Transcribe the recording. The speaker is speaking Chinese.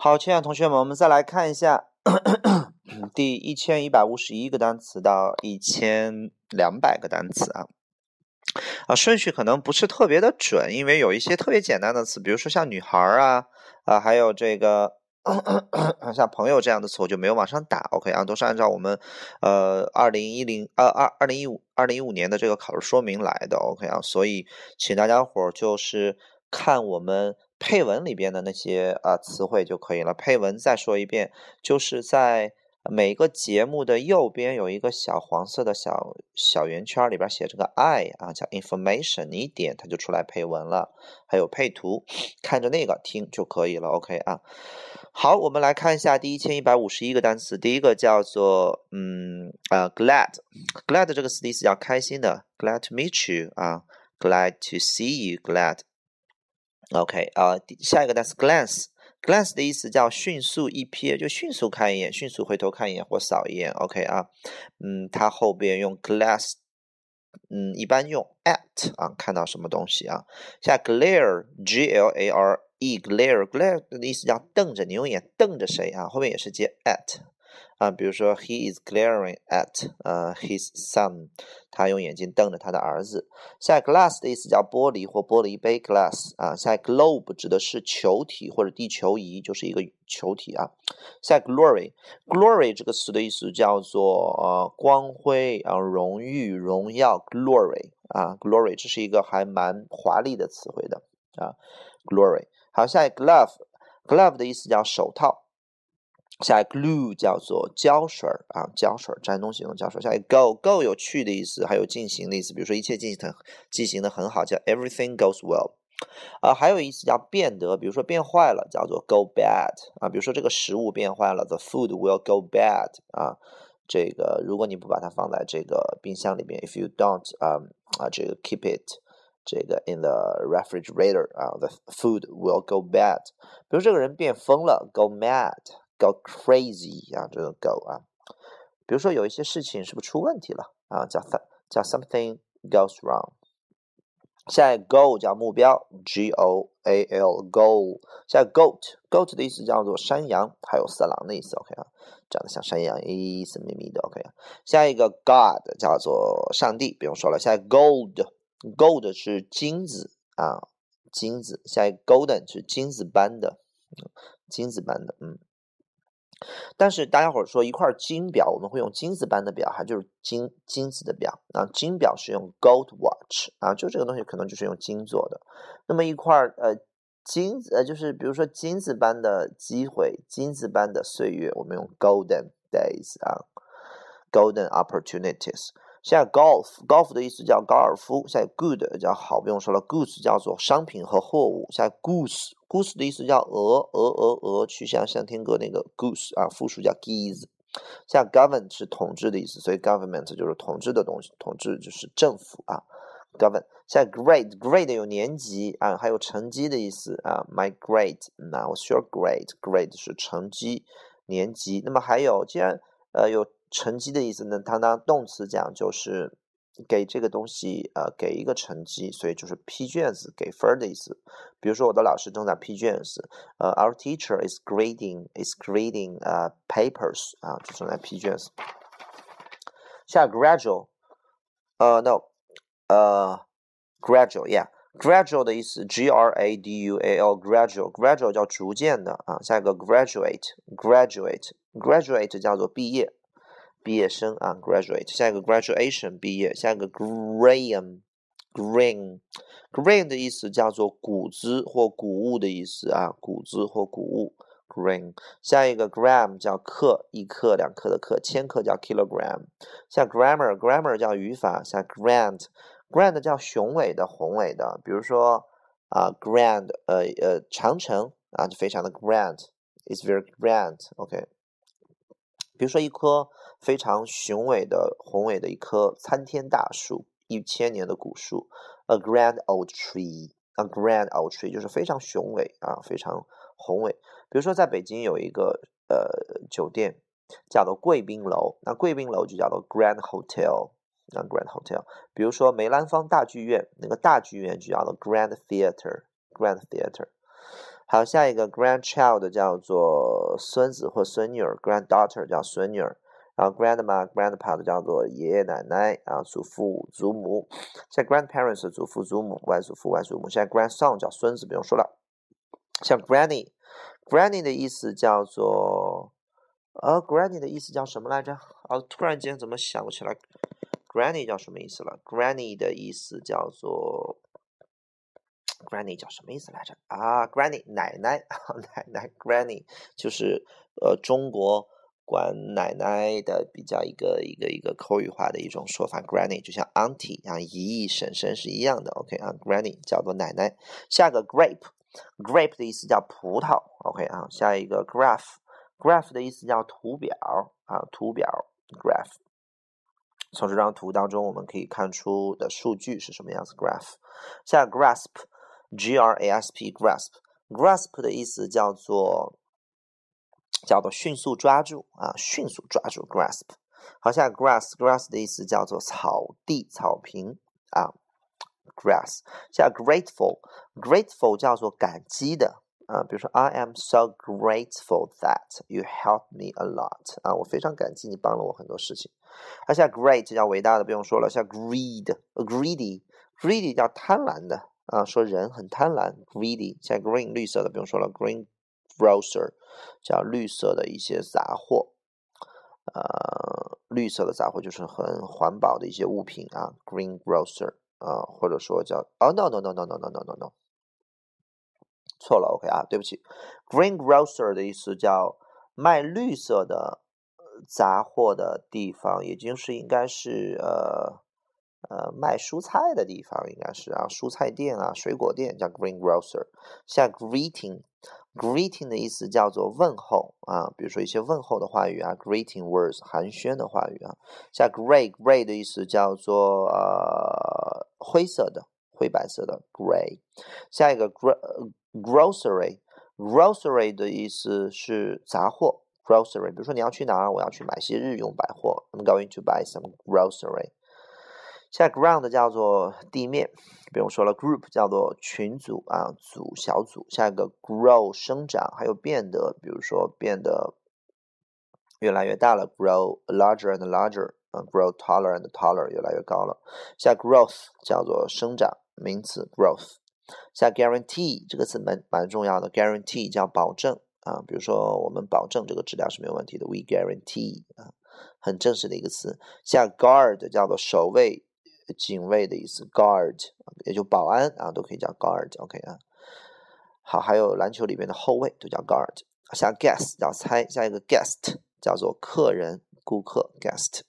好，亲爱的同学们，我们再来看一下第一千一百五十一个单词到一千两百个单词啊。啊，顺序可能不是特别的准，因为有一些特别简单的词，比如说像女孩啊，啊，还有这个像朋友这样的词，我就没有往上打。OK 啊，都是按照我们呃二零一零二二二零一五二零一五年的这个考试说明来的。OK 啊，所以请大家伙儿就是看我们配文里边的那些啊词汇就可以了。配文再说一遍，就是在。每个节目的右边有一个小黄色的小小圆圈，里边写着个 I 啊，叫 information，你一点它就出来配文了，还有配图，看着那个听就可以了。OK 啊，好，我们来看一下第一千一百五十一个单词，第一个叫做嗯啊 glad，glad 这个词的意思叫开心的，glad to meet you 啊，glad to see you，glad。OK 啊，下一个单词 glance。glance 的意思叫迅速一瞥，就迅速看一眼，迅速回头看一眼或扫一眼。OK 啊，嗯，它后边用 glass，嗯，一般用 at 啊，看到什么东西啊？像 glare，g l a r e，glare，glare 的意思叫瞪着，你用眼瞪着谁啊？后面也是接 at。啊，比如说，he is glaring at 呃 his son，他用眼睛瞪着他的儿子。下 glass 的意思叫玻璃或玻璃杯，glass 啊。下 globe 指的是球体或者地球仪，就是一个球体啊。下 glory，glory 这个词的意思叫做呃光辉啊荣誉荣耀，glory 啊 glory 这是一个还蛮华丽的词汇的啊 glory。好，下一 glove，glove 的意思叫手套。下一个 glue 叫做胶水儿啊，胶水粘东西用胶水。下一个 go，go 有去的意思，还有进行的意思。比如说一切进行的进行的很好，叫 everything goes well。啊，还有意思叫变得，比如说变坏了，叫做 go bad 啊。比如说这个食物变坏了，the food will go bad 啊。这个如果你不把它放在这个冰箱里面，if you don't 啊啊这个 keep it 这个 in the refrigerator 啊，the food will go bad。比如这个人变疯了，go mad。Go crazy 啊，这个 go 啊，比如说有一些事情是不是出问题了啊？叫叫 something goes wrong。下一个 go 叫目标，G O A L goal。下一个 goat，goat 的意思叫做山羊，还有色狼的意思。OK 啊，长得像山羊，一色咪咪的。OK 啊，下一个 God 叫做上帝，不用说了。下一个 gold，gold 是金子啊，金子。下一个 golden 是金子般的，金子般的，嗯。但是大家伙说一块金表，我们会用金子般的表，还就是金金子的表啊？金表是用 gold watch 啊，就这个东西可能就是用金做的。那么一块呃金子呃就是比如说金子般的机会，金子般的岁月，我们用 golden days 啊，golden opportunities。现在 golf，golf 的意思叫高尔夫。现在 good 叫好，不用说了。goods 叫做商品和货物。现在 goose，goose 的意思叫鹅，鹅鹅鹅，去向向天歌那个 goose 啊，复数叫 geese。像 govern 是统治的意思，所以 government 就是统治的东西，统治就是政府啊。govern。现在 grade，grade 有年级啊，还有成绩的意思啊。My grade，那我 your grade，grade 是成绩年级。那么还有，既然呃有。成绩的意思呢？它当动词讲就是给这个东西呃给一个成绩，所以就是批卷子给分的意思。比如说我的老师正在批卷子，呃，Our teacher is grading is grading 呃 papers 啊，就正在批卷子。下 gradual，呃，no，呃，gradual，yeah，gradual 的意思，G R A D U A L，gradual，gradual 叫逐渐的啊。下一个 graduate，graduate，graduate 叫做毕业。毕业生啊，graduate，下一个 graduation 毕业，下一个 grain，grain，grain 的意思叫做谷子或谷物的意思啊，谷子或谷物，grain。下一个 gram 叫克，一克两克的克，千克叫 kilogram。像 grammar，grammar 叫语法，像 grand，grand 叫雄伟的、宏伟的，比如说啊，grand，呃呃，长城啊，就非常的 grand，it's very grand，OK。比如说一棵非常雄伟的、宏伟的一棵参天大树，一千年的古树，a grand old tree，a grand old tree 就是非常雄伟啊，非常宏伟。比如说在北京有一个呃酒店叫做贵宾楼，那贵宾楼就叫做 grand hotel，啊 grand hotel。比如说梅兰芳大剧院，那个大剧院就叫做 grand theater，grand theater。好，下一个 grandchild 叫做孙子或孙女儿，granddaughter 叫孙女儿，然后 grandma、grandpa 的叫做爷爷奶奶啊，祖父、祖母。像 grandparents 祖父、祖母、外祖父、外祖母。现在 grandson 叫孙子，不用说了。像 granny，granny 的意思叫做，呃，granny 的意思叫什么来着？啊，突然间怎么想不起来？granny 叫什么意思了？granny 的意思叫做。Granny 叫什么意思来着？啊，Granny 奶奶，奶奶 Granny 就是呃中国管奶奶的比较一个一个一个口语化的一种说法。Granny 就像 Auntie 啊，姨姨婶婶是一样的。OK 啊，Granny 叫做奶奶。下个 Grape，Grape 的意思叫葡萄。OK 啊，下一个 Graph，Graph 的意思叫图表啊，图表 Graph。从这张图当中我们可以看出的数据是什么样子？Graph。下 Grasp。grasp，grasp，grasp 的意思叫做叫做迅速抓住啊，迅速抓住 grasp。好，下 grass，grass 的意思叫做草地、草坪啊，grass。下 grateful，grateful 叫做感激的啊，比如说 I am so grateful that you helped me a lot 啊，我非常感激你帮了我很多事情。好，下 great 叫伟大的，不用说了。下 greed，greedy，greedy 叫贪婪的。啊，说人很贪婪，greedy。像 green 绿色的不用说了，green grocer 叫绿色的一些杂货，呃，绿色的杂货就是很环保的一些物品啊，green grocer 啊，或者说叫哦，no no no no no no no no no，错了，OK 啊，对不起，green grocer 的意思叫卖绿色的杂货的地方，也就是应该是呃。呃，卖蔬菜的地方应该是啊，蔬菜店啊，水果店叫 green grocer。像 greeting，greeting 的意思叫做问候啊，比如说一些问候的话语啊，greeting words 寒暄的话语啊。像 gray，gray 的意思叫做呃灰色的，灰白色的 gray。下一个 grocery，grocery 的意思是杂货，grocery。比如说你要去哪儿，我要去买些日用百货，I'm going to buy some grocery。现在 ground 叫做地面，不用说了。group 叫做群组啊，组小组。下一个 grow 生长，还有变得，比如说变得越来越大了，grow larger and larger 啊，grow taller and taller 越来越高了。下 growth 叫做生长，名词 growth。下 guarantee 这个词蛮蛮重要的，guarantee 叫保证啊，比如说我们保证这个质量是没有问题的，we guarantee 啊，很正式的一个词。下 guard 叫做守卫。警卫的意思，guard 也就保安啊，都可以叫 guard，OK 啊。好，还有篮球里面的后卫都叫 guard。下 guest 叫猜，下一个 guest 叫做客人、顾客，guest。